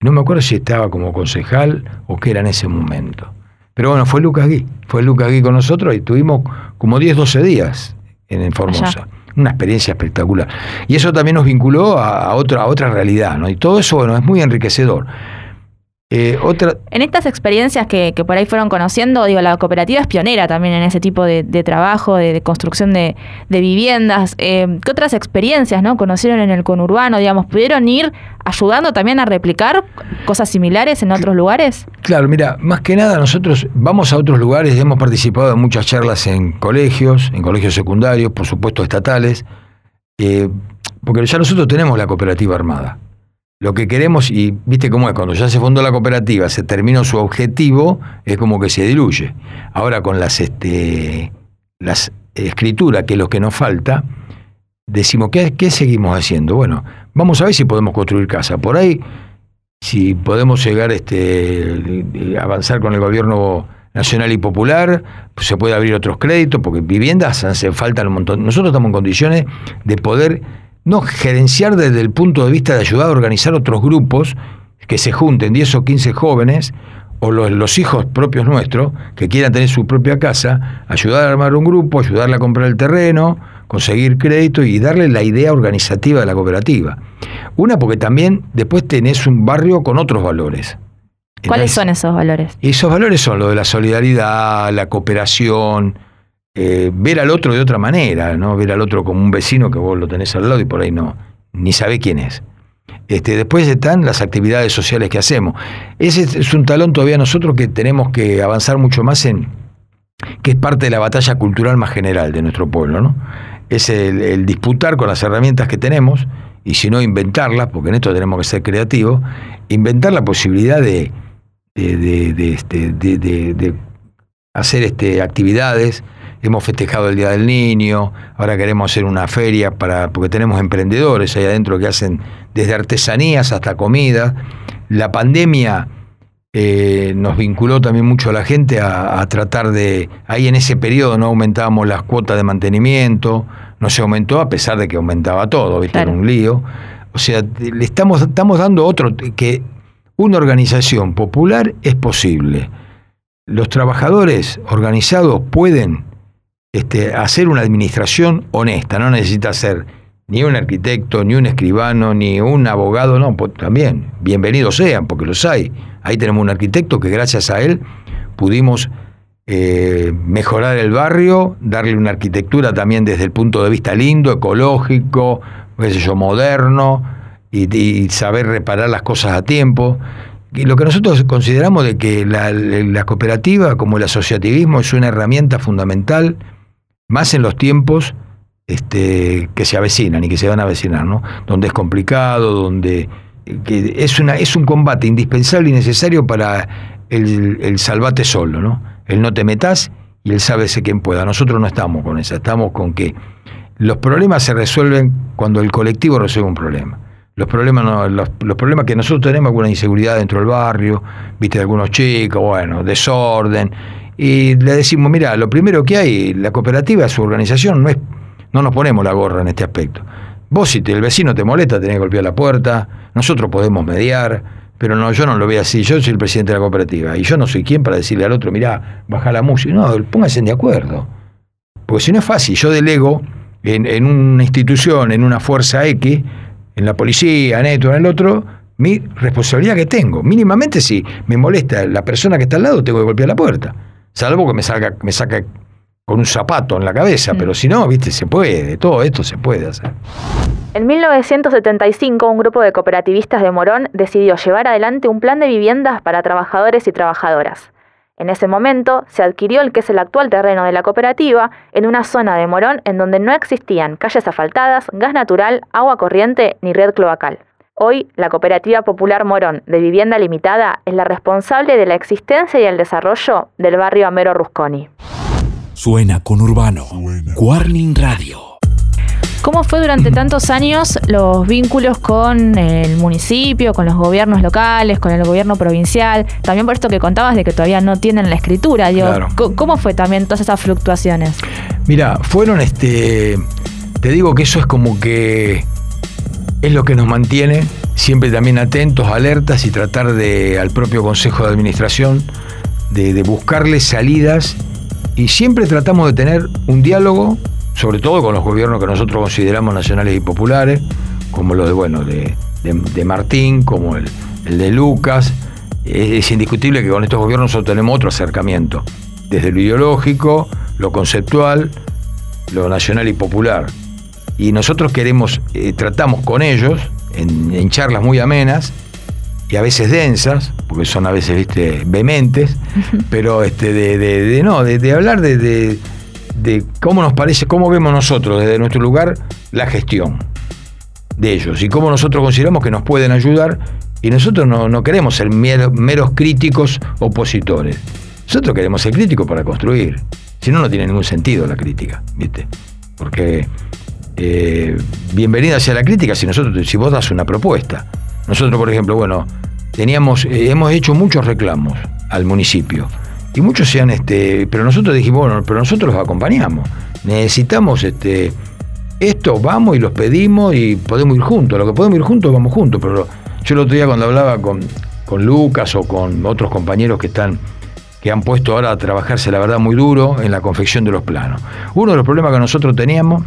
no me acuerdo si estaba como concejal o qué era en ese momento. Pero bueno, fue Lucas Gui, fue Lucas Gui con nosotros y tuvimos como 10, 12 días en Formosa. Una experiencia espectacular. Y eso también nos vinculó a, otra, a otra realidad, ¿no? Y todo eso, bueno, es muy enriquecedor. Eh, otra... En estas experiencias que, por ahí fueron conociendo, digo, la cooperativa es pionera también en ese tipo de, trabajo, de, construcción de, viviendas. Eh, ¿Qué otras experiencias no conocieron en el conurbano? Digamos, ¿pudieron ir ayudando también a replicar cosas similares en otros lugares? Claro, mira, más que nada nosotros vamos a otros lugares, hemos participado en muchas charlas en colegios, en colegios secundarios, por supuesto estatales, eh, porque ya nosotros tenemos la cooperativa armada lo que queremos, y viste cómo es, cuando ya se fundó la cooperativa, se terminó su objetivo, es como que se diluye. Ahora con las, este, las escrituras, que es lo que nos falta, decimos, ¿qué, ¿qué seguimos haciendo? Bueno, vamos a ver si podemos construir casa. Por ahí, si podemos llegar, este, avanzar con el gobierno nacional y popular, pues se puede abrir otros créditos, porque viviendas hace falta un montón. Nosotros estamos en condiciones de poder no gerenciar desde el punto de vista de ayudar a organizar otros grupos que se junten 10 o 15 jóvenes o los, hijos propios nuestros que quieran tener su propia casa, ayudar a armar un grupo, ayudarle a comprar el terreno, conseguir crédito y darle la idea organizativa de la cooperativa. Una porque también después tenés un barrio con otros valores. ¿Cuáles son esos valores? esos valores son lo de la solidaridad, la cooperación, eh, ver al otro de otra manera, ¿no? Ver al otro como un vecino que vos lo tenés al lado y por ahí no, ni sabe quién es. Este, después están las actividades sociales que hacemos. Ese es un talón todavía nosotros que tenemos que avanzar mucho más en, que es parte de la batalla cultural más general de nuestro pueblo, ¿no? Es el, disputar con las herramientas que tenemos, y si no inventarlas, porque en esto tenemos que ser creativos, inventar la posibilidad de, de, este, hacer este, actividades. Hemos festejado el Día del Niño, ahora queremos hacer una feria para, porque tenemos emprendedores ahí adentro que hacen desde artesanías hasta comida. La pandemia eh, nos vinculó también mucho a la gente a, tratar de, ahí en ese periodo no aumentábamos las cuotas de mantenimiento, no se aumentó a pesar de que aumentaba todo, ¿viste? Era un lío. O sea, le estamos, estamos dando otro, que una organización popular es posible. Los trabajadores organizados pueden este, hacer una administración honesta, no necesita ser ni un arquitecto, ni un escribano, ni un abogado, no, también, bienvenidos sean, porque los hay. Ahí tenemos un arquitecto que gracias a él pudimos eh, mejorar el barrio, darle una arquitectura también desde el punto de vista lindo, ecológico, qué sé yo, moderno, y, saber reparar las cosas a tiempo. Y lo que nosotros consideramos de que la, cooperativa, como el asociativismo, es una herramienta fundamental, más en los tiempos este, que se avecinan y que se van a avecinar, ¿no? Donde es complicado, donde es, una, es un combate indispensable y necesario para el, salvate solo, ¿no? El no te metas y el sábese quien pueda. Nosotros no estamos con eso, estamos con que los problemas se resuelven cuando el colectivo resuelve un problema. Los problemas, no, los, problemas que nosotros tenemos, alguna inseguridad dentro del barrio, viste, algunos chicos, bueno, desorden. Y le decimos, mira, lo primero que hay, la cooperativa, su organización, no es, no nos ponemos la gorra en este aspecto. Vos si el vecino te molesta, tenés que golpear la puerta, nosotros podemos mediar, pero no, yo no lo veo así, yo soy el presidente de la cooperativa y yo no soy quien para decirle al otro, mirá, baja la música, no, pónganse de acuerdo. Porque si no es fácil, yo delego en, una institución, en una fuerza X, en la policía, en esto, en el otro, mi responsabilidad que tengo. Mínimamente si me molesta la persona que está al lado, tengo que golpear la puerta. Salvo que me salga, me saca con un zapato en la cabeza, mm. pero si no, viste, se puede, todo esto se puede hacer. En 1975, un grupo de cooperativistas de Morón decidió llevar adelante un plan de viviendas para trabajadores y trabajadoras. En ese momento se adquirió el que es el actual terreno de la cooperativa en una zona de Morón en donde no existían calles asfaltadas, gas natural, agua corriente ni red cloacal. Hoy, la Cooperativa Popular Morón de Vivienda Limitada es la responsable de la existencia y el desarrollo del barrio Amero Rusconi. Suena con Urbano. Warning Radio. ¿Cómo fue durante tantos años los vínculos con el municipio, con los gobiernos locales, con el gobierno provincial? También por esto que contabas de que todavía no tienen la escritura. ¿Cómo fue también todas esas fluctuaciones? Mira, fueron este. Te digo que eso es como que es lo que nos mantiene siempre también atentos, alertas y tratar de al propio Consejo de Administración de, de buscarle salidas y siempre tratamos de tener un diálogo, sobre todo con los gobiernos que nosotros consideramos nacionales y populares, como lo de, bueno, de, Martín, como el, de Lucas. Es, indiscutible que con estos gobiernos nosotros tenemos otro acercamiento, desde lo ideológico, lo conceptual, lo nacional y popular. Y nosotros queremos, eh, tratamos con ellos, en charlas muy amenas, y a veces densas, porque son a veces, viste, vehementes, pero este, de, de, no, de, hablar de, cómo nos parece, cómo vemos nosotros desde nuestro lugar la gestión de ellos y cómo nosotros consideramos que nos pueden ayudar y nosotros no, no queremos ser meros críticos opositores. Nosotros queremos ser críticos para construir. Si no, no tiene ningún sentido la crítica, ¿viste? Porque eh, bienvenida sea la crítica si nosotros, si vos das una propuesta. Nosotros, por ejemplo, bueno, teníamos, eh, hemos hecho muchos reclamos al municipio. Y muchos sean, este, pero nosotros dijimos, bueno, pero nosotros los acompañamos. Necesitamos este, esto, vamos y los pedimos y podemos ir juntos. Lo que podemos ir juntos, vamos juntos. Pero yo el otro día cuando hablaba con, con Lucas o con otros compañeros que están que han puesto ahora a trabajarse la verdad muy duro en la confección de los planos. Uno de los problemas que nosotros teníamos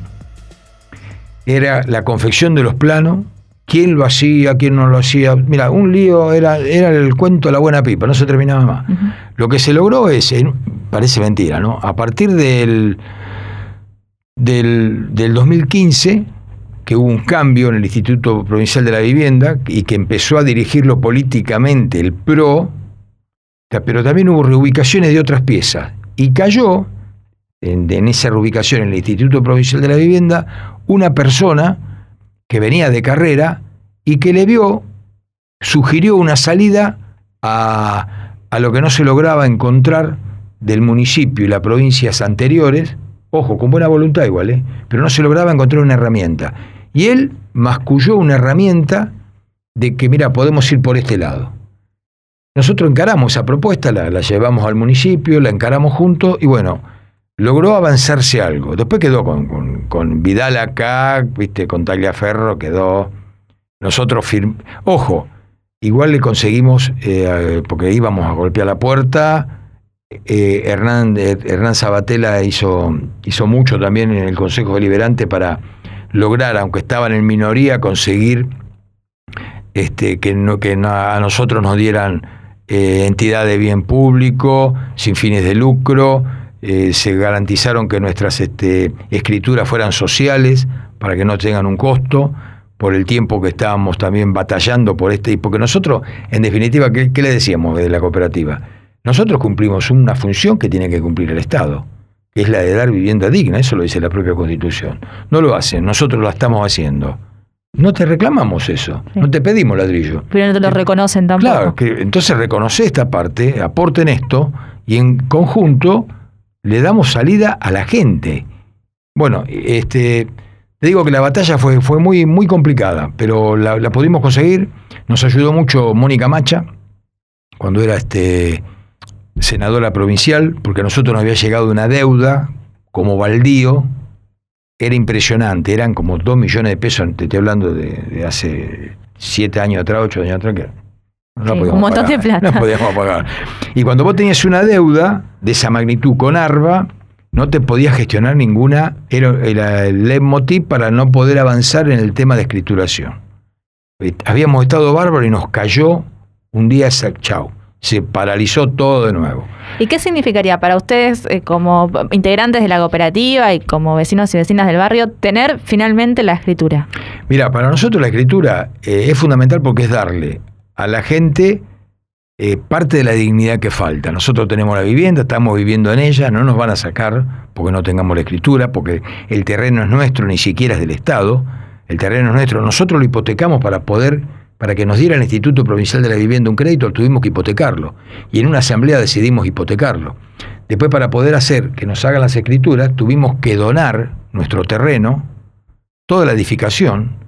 era la confección de los planos quién lo hacía, quién no lo hacía. Mira, un lío era, era el cuento de la buena pipa, no se terminaba más. Lo que se logró es, parece mentira, ¿no? A partir del, del, del 2015, que hubo un cambio en el Instituto Provincial de la Vivienda y que empezó a dirigirlo políticamente el PRO, pero también hubo reubicaciones de otras piezas. Y cayó en, en esa reubicación en el Instituto Provincial de la Vivienda una persona que venía de carrera y que le vio, sugirió una salida a, a lo que no se lograba encontrar del municipio y las provincias anteriores, ojo, con buena voluntad igual, ¿eh? pero no se lograba encontrar una herramienta. Y él masculló una herramienta de que, mira, podemos ir por este lado. Nosotros encaramos esa propuesta, la, la llevamos al municipio, la encaramos juntos y bueno, logró avanzarse algo. Después quedó con, con, Vidal acá, viste, con Tagliaferro quedó. Nosotros firmamos. Ojo, igual le conseguimos, eh, porque íbamos a golpear la puerta. Eh, Hernán, eh, Sabatella hizo, hizo mucho también en el Consejo Deliberante para lograr, aunque estaban en minoría, conseguir este, que, no, que a nosotros nos dieran entidad de bien público, sin fines de lucro, eh, se garantizaron que nuestras este, escrituras fueran sociales para que no tengan un costo por el tiempo que estábamos también batallando por este, porque nosotros, en definitiva, ¿qué, le decíamos de la cooperativa? Nosotros cumplimos una función que tiene que cumplir el Estado, que es la de dar vivienda digna, eso lo dice la propia Constitución. No lo hacen, nosotros lo estamos haciendo. No te reclamamos eso, no te pedimos ladrillo. Pero no te lo reconocen tampoco. Claro, que entonces reconoce esta parte, aporten esto y en conjunto le damos salida a la gente. Bueno, este, te digo que la batalla fue, fue muy, muy complicada, pero la, pudimos conseguir. Nos ayudó mucho Mónica Macha, cuando era este, senadora provincial, porque a nosotros nos había llegado una deuda como baldío. Era impresionante, eran como dos millones de pesos, te estoy hablando de, hace siete años atrás, ocho años atrás, que un montón de plata. No podíamos pagar. Y cuando vos tenías una deuda de esa magnitud con ARBA, no te podías gestionar ninguna, era, el leitmotiv para no poder avanzar en el tema de escrituración. Eh, habíamos estado bárbaro y nos cayó un día, chau, se paralizó todo de nuevo. ¿Y qué significaría para ustedes eh, como integrantes de la cooperativa y como vecinos y vecinas del barrio tener finalmente la escritura? Mira, para nosotros la escritura eh, es fundamental porque es darle a la gente eh, parte de la dignidad que falta. Nosotros tenemos la vivienda, estamos viviendo en ella, no nos van a sacar porque no tengamos la escritura, porque el terreno es nuestro, ni siquiera es del Estado, el terreno es nuestro, nosotros lo hipotecamos para poder, para que nos diera el Instituto Provincial de la Vivienda un crédito, tuvimos que hipotecarlo, y en una asamblea decidimos hipotecarlo. Después para poder hacer que nos hagan las escrituras, tuvimos que donar nuestro terreno, toda la edificación,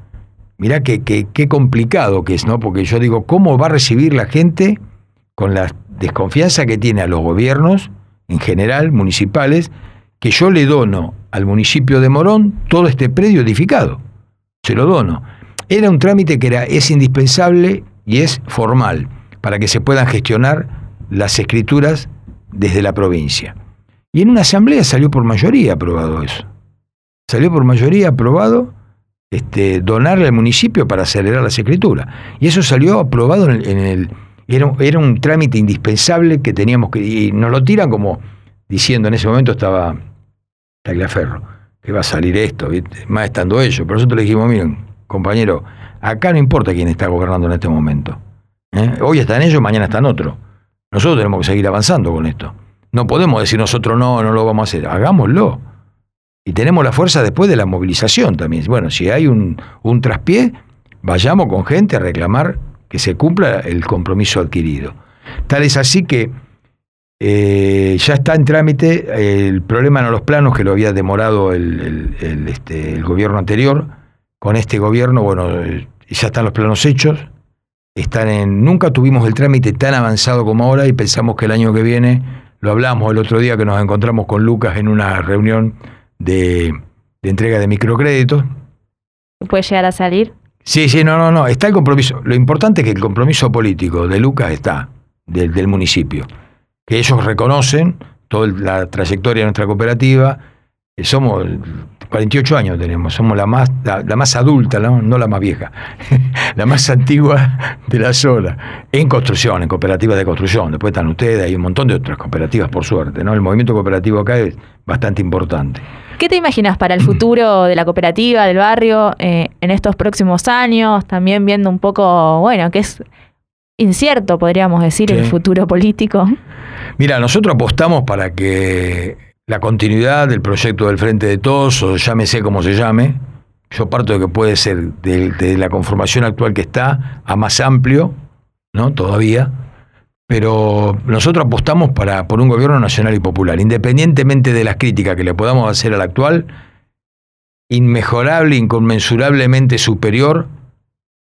mirá qué, complicado que es, ¿no? Porque yo digo, ¿cómo va a recibir la gente con la desconfianza que tiene a los gobiernos, en general, municipales, que yo le dono al municipio de Morón todo este predio edificado? Se lo dono. Era un trámite que era, es indispensable y es formal para que se puedan gestionar las escrituras desde la provincia. Y en una asamblea salió por mayoría aprobado eso. Salió por mayoría aprobado este, donarle al municipio para acelerar las escrituras. Y eso salió aprobado en el... era, era, un trámite indispensable que teníamos que... Y nos lo tiran como diciendo, en ese momento estaba Tagliaferro, que va a salir esto, más estando ellos. Pero nosotros le dijimos, miren, compañero, acá no importa quién está gobernando en este momento. ¿eh? Hoy están ellos, mañana están otros. Nosotros tenemos que seguir avanzando con esto. No podemos decir nosotros no, no lo vamos a hacer. Hagámoslo. Y tenemos la fuerza después de la movilización también. Bueno, si hay un, traspié, vayamos con gente a reclamar que se cumpla el compromiso adquirido. Tal es así que eh, ya está en trámite el problema en los planos que lo había demorado el, este, el, gobierno anterior. Con este gobierno, bueno, ya están los planos hechos. Están en, nunca tuvimos el trámite tan avanzado como ahora y pensamos que el año que viene, lo hablamos el otro día que nos encontramos con Lucas en una reunión de, entrega de microcréditos. ¿Puede llegar a salir? Sí, sí, no, no, no. Está el compromiso. Lo importante es que el compromiso político de Lucas está, del, municipio. Que ellos reconocen toda la trayectoria de nuestra cooperativa. Somos, 48 años tenemos, somos la más, la, más adulta, ¿no? la más vieja, la más antigua de la zona, en construcción, en cooperativas de construcción. Después están ustedes, hay un montón de otras cooperativas, por suerte. ¿no? El movimiento cooperativo acá es bastante importante. ¿Qué te imaginas para el futuro de la cooperativa, del barrio, eh, en estos próximos años? También viendo un poco, bueno, que es incierto, podríamos decir, el futuro político. Mira, nosotros apostamos para que la continuidad del proyecto del Frente de Todos, o llámese como se llame, yo parto de que puede ser de, la conformación actual que está a más amplio, ¿no? Todavía. Pero nosotros apostamos para, por un gobierno nacional y popular, independientemente de las críticas que le podamos hacer al actual, inmejorable, inconmensurablemente superior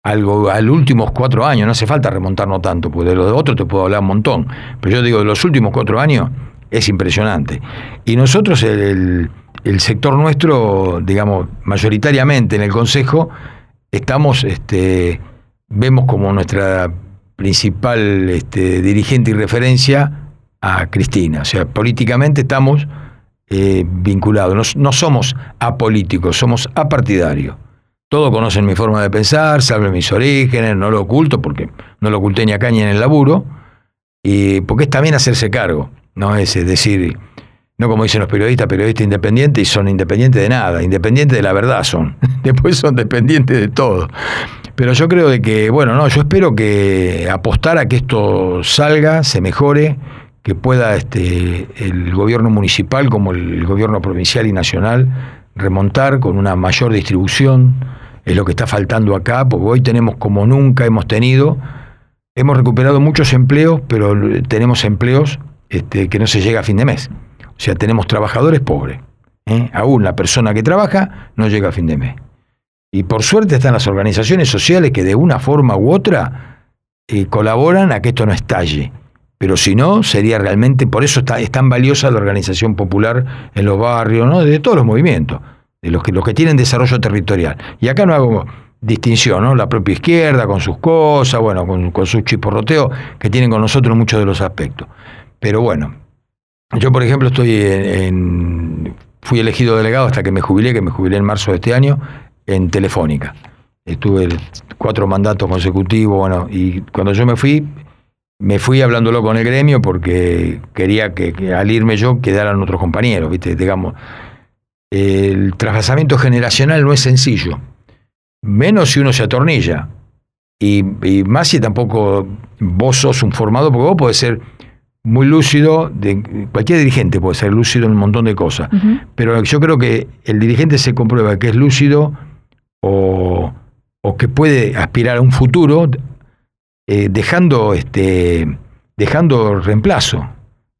algo a los últimos cuatro años, no hace falta remontarnos tanto, porque de lo de otro te puedo hablar un montón, pero yo digo, de los últimos cuatro años es impresionante. Y nosotros, el, sector nuestro, digamos, mayoritariamente en el Consejo, estamos, este, vemos como nuestra principal este, dirigente y referencia a Cristina. O sea, políticamente estamos eh, vinculados. No, no somos apolíticos, somos apartidarios. Todos conocen mi forma de pensar, saben mis orígenes, no lo oculto porque no lo oculté ni acá ni en el laburo, y porque es también hacerse cargo, no es decir, no como dicen los periodistas, periodistas independientes y son independientes de nada, independientes de la verdad son, después son dependientes de todo. Pero yo creo de que, bueno, no, yo espero que apostar a que esto salga, se mejore, que pueda este, el gobierno municipal como el gobierno provincial y nacional remontar con una mayor distribución, es lo que está faltando acá, porque hoy tenemos como nunca hemos tenido, hemos recuperado muchos empleos, pero tenemos empleos este, que no se llega a fin de mes. O sea, tenemos trabajadores pobres. ¿eh? Aún la persona que trabaja no llega a fin de mes. Y por suerte están las organizaciones sociales que de una forma u otra eh, colaboran a que esto no estalle. Pero si no, sería realmente, por eso está, es tan valiosa la organización popular en los barrios, de todos los movimientos, de los que, los que tienen desarrollo territorial. Y acá no hago distinción. La propia izquierda con sus cosas, bueno, con, con sus chiporroteos que tienen con nosotros muchos de los aspectos. Pero bueno, yo por ejemplo estoy en, fui elegido delegado hasta que me jubilé, que me jubilé en marzo de este año, en Telefónica. Estuve cuatro mandatos consecutivos, bueno, y cuando yo me fui, me fui hablándolo con el gremio porque quería que, al irme yo quedaran otros compañeros, ¿viste? Digamos, el trasvasamiento generacional no es sencillo, menos si uno se atornilla. Y, más si tampoco vos sos un formado, porque vos podés ser muy lúcido, de, cualquier dirigente puede ser lúcido en un montón de cosas, pero yo creo que el dirigente se comprueba que es lúcido o, o que puede aspirar a un futuro eh, dejando, este, dejando reemplazo,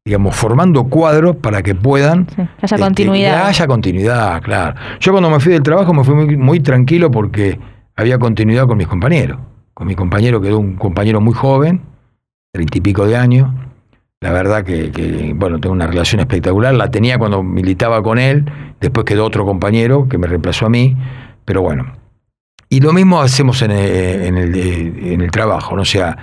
digamos, formando cuadros para que puedan... Sí, haya este, continuidad. haya continuidad, claro. Yo cuando me fui del trabajo me fui muy, muy tranquilo porque había continuidad con mis compañeros. Con mi compañero quedó un compañero muy joven, treinta y pico de años. La verdad que, que, bueno, tengo una relación espectacular. La tenía cuando militaba con él, después quedó otro compañero que me reemplazó a mí. Pero bueno, y lo mismo hacemos en el, en el, trabajo, ¿no? O sea,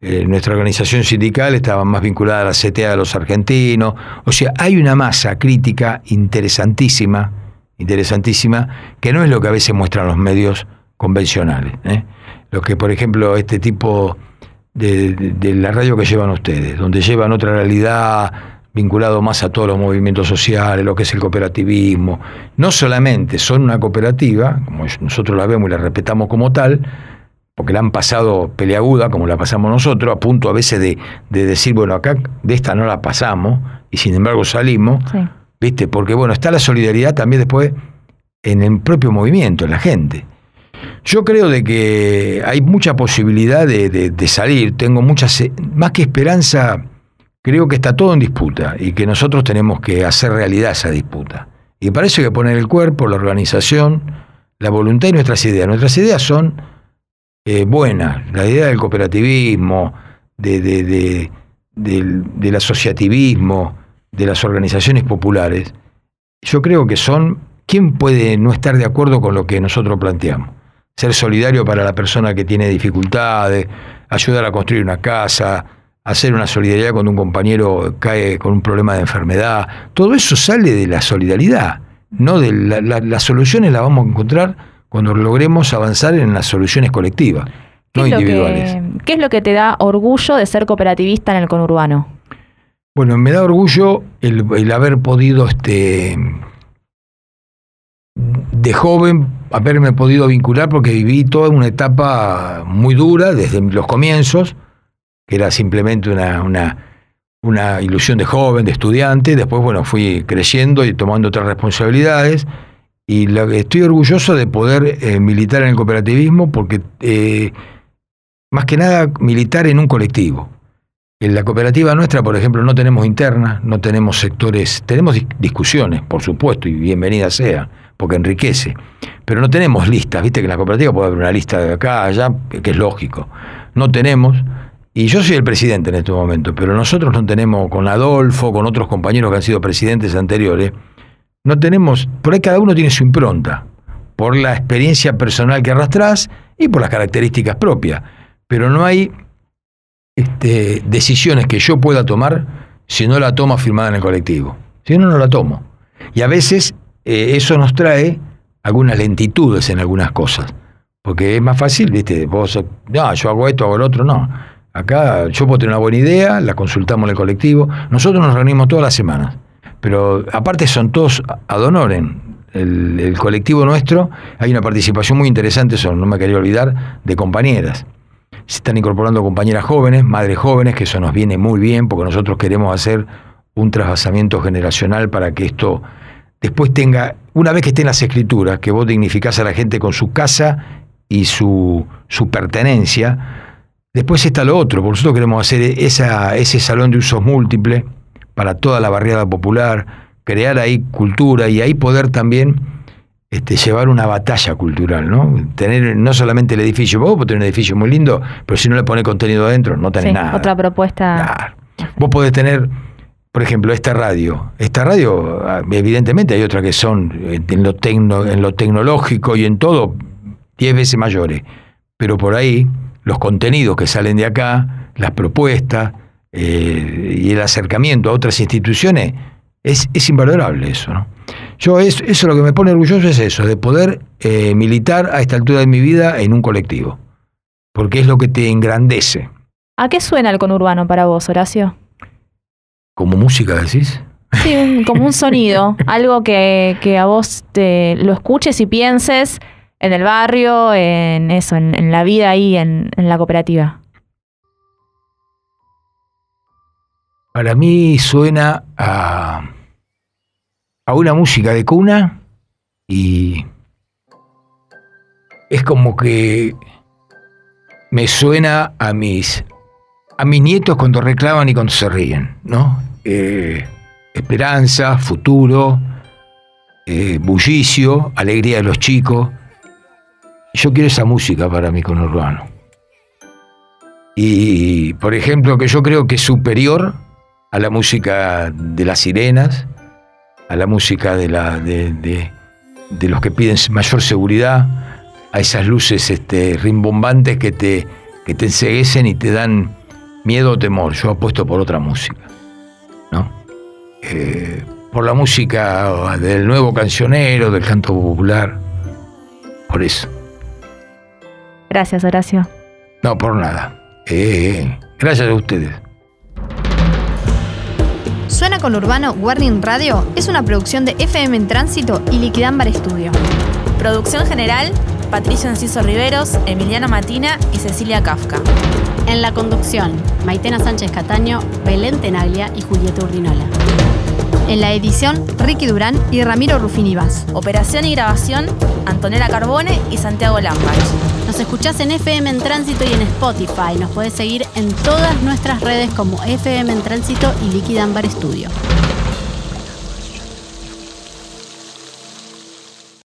eh, nuestra organización sindical estaba más vinculada a la CTA de los argentinos. O sea, hay una masa crítica interesantísima, interesantísima, que no es lo que a veces muestran los medios convencionales. ¿eh? Lo que, por ejemplo, este tipo de, de la radio que llevan ustedes, donde llevan otra realidad vinculado más a todos los movimientos sociales, lo que es el cooperativismo. No solamente son una cooperativa, como nosotros la vemos y la respetamos como tal, porque la han pasado peleaguda, como la pasamos nosotros, a punto a veces de, decir, bueno, acá de esta no la pasamos, y sin embargo salimos, ¿viste? Porque bueno, está la solidaridad también después en el propio movimiento, en la gente. Yo creo de que hay mucha posibilidad de, salir, tengo muchas, más que esperanza, creo que está todo en disputa y que nosotros tenemos que hacer realidad esa disputa. Y para eso hay que poner el cuerpo, la organización, la voluntad y nuestras ideas. Nuestras ideas son eh, buenas, la idea del cooperativismo, de, de, del, asociativismo, de las organizaciones populares. Yo creo que son, ¿quién puede no estar de acuerdo con lo que nosotros planteamos? Ser solidario para la persona que tiene dificultades, ayudar a construir una casa, hacer una solidaridad cuando un compañero cae con un problema de enfermedad. Todo eso sale de la solidaridad. no de las soluciones las vamos a encontrar cuando logremos avanzar en las soluciones colectivas, no individuales. ¿Qué es lo que te da orgullo de ser cooperativista en el conurbano? Bueno, me da orgullo el, haber podido, este, de joven, haberme podido vincular porque viví toda una etapa muy dura desde los comienzos, que era simplemente una, una, ilusión de joven, de estudiante. Después, bueno, fui creciendo y tomando otras responsabilidades. Y estoy orgulloso de poder eh, militar en el cooperativismo porque, eh, más que nada, militar en un colectivo. En la cooperativa nuestra, por ejemplo, no tenemos interna, no tenemos sectores, tenemos discusiones, por supuesto, y bienvenida sea, porque enriquece, pero no tenemos listas, viste que en la cooperativa puede haber una lista de acá, allá, que es lógico. No tenemos, y yo soy el presidente en este momento, pero nosotros no tenemos, con Adolfo, con otros compañeros que han sido presidentes anteriores, no tenemos, por ahí cada uno tiene su impronta, por la experiencia personal que arrastras y por las características propias, pero no hay este, decisiones que yo pueda tomar si no la tomo firmada en el colectivo. Si no, no la tomo. Y a veces eh, eso nos trae algunas lentitudes en algunas cosas. Porque es más fácil, ¿viste? Vos, no, yo hago esto, hago el otro, no. Acá yo puedo tener una buena idea, la consultamos en el colectivo. Nosotros nos reunimos todas las semanas. Pero aparte son todos ad honorem. El, el colectivo nuestro, hay una participación muy interesante, eso no me quería olvidar, de compañeras se están incorporando compañeras jóvenes, madres jóvenes, que eso nos viene muy bien porque nosotros queremos hacer un trasvasamiento generacional para que esto después tenga, una vez que esté en las escrituras, que vos dignificás a la gente con su casa y su, su pertenencia, después está lo otro, porque nosotros queremos hacer esa, ese salón de usos múltiples para toda la barriada popular, crear ahí cultura y ahí poder también este, llevar una batalla cultural, ¿no? Tener no solamente el edificio, vos podés tener un edificio muy lindo, pero si no le pones contenido adentro, no tenés nada. Otra propuesta. Vos podés tener, por ejemplo, esta radio. Esta radio, ah, evidentemente hay otras que son eh, en lo, tecno, en lo tecnológico y en todo diez veces mayores, pero por ahí los contenidos que salen de acá, las propuestas eh, y el acercamiento a otras instituciones, es, es invalorable eso, ¿no? Yo es, eso lo que me pone orgulloso es eso, de poder eh, militar a esta altura de mi vida en un colectivo, porque es lo que te engrandece. ¿A qué suena el conurbano para vos, Horacio? ¿Como música decís? Sí, como un sonido, algo que, a vos te lo escuches y pienses en el barrio, en eso, en, la vida ahí, en la cooperativa. Para mí suena a a una música de cuna y es como que me suena a mis a mis nietos cuando reclaman y cuando se ríen, ¿no? Eh, esperanza, futuro, eh, bullicio, alegría de los chicos. Yo quiero esa música para mi conurbano. Y, por ejemplo, que yo creo que es superior a la música de las sirenas, a la música de, la, de, los que piden mayor seguridad, a esas luces este, rimbombantes que te, que te enseguecen y te dan miedo o temor. Yo apuesto por otra música. Eh, por la música del nuevo cancionero, del canto popular, por eso. Gracias, Horacio. No, por nada. Eh, gracias a ustedes. Suena con Urbano Warning Radio es una producción de FM en Tránsito y Liquidambar Estudio. Producción general, Patricio Enciso Riveros, Emiliano Matina y Cecilia Kafka. En la conducción, Maitena Sánchez Cataño, Belén Tenaglia y Julieta Urdinola. En la edición, Ricky Durán y Ramiro Rufini Vaz. Operación y grabación, Antonella Carbone y Santiago Lambach. Nos escuchás en FM en Tránsito y en Spotify. Nos podés seguir en todas nuestras redes como FM en Tránsito y Liquid Ambar Studio.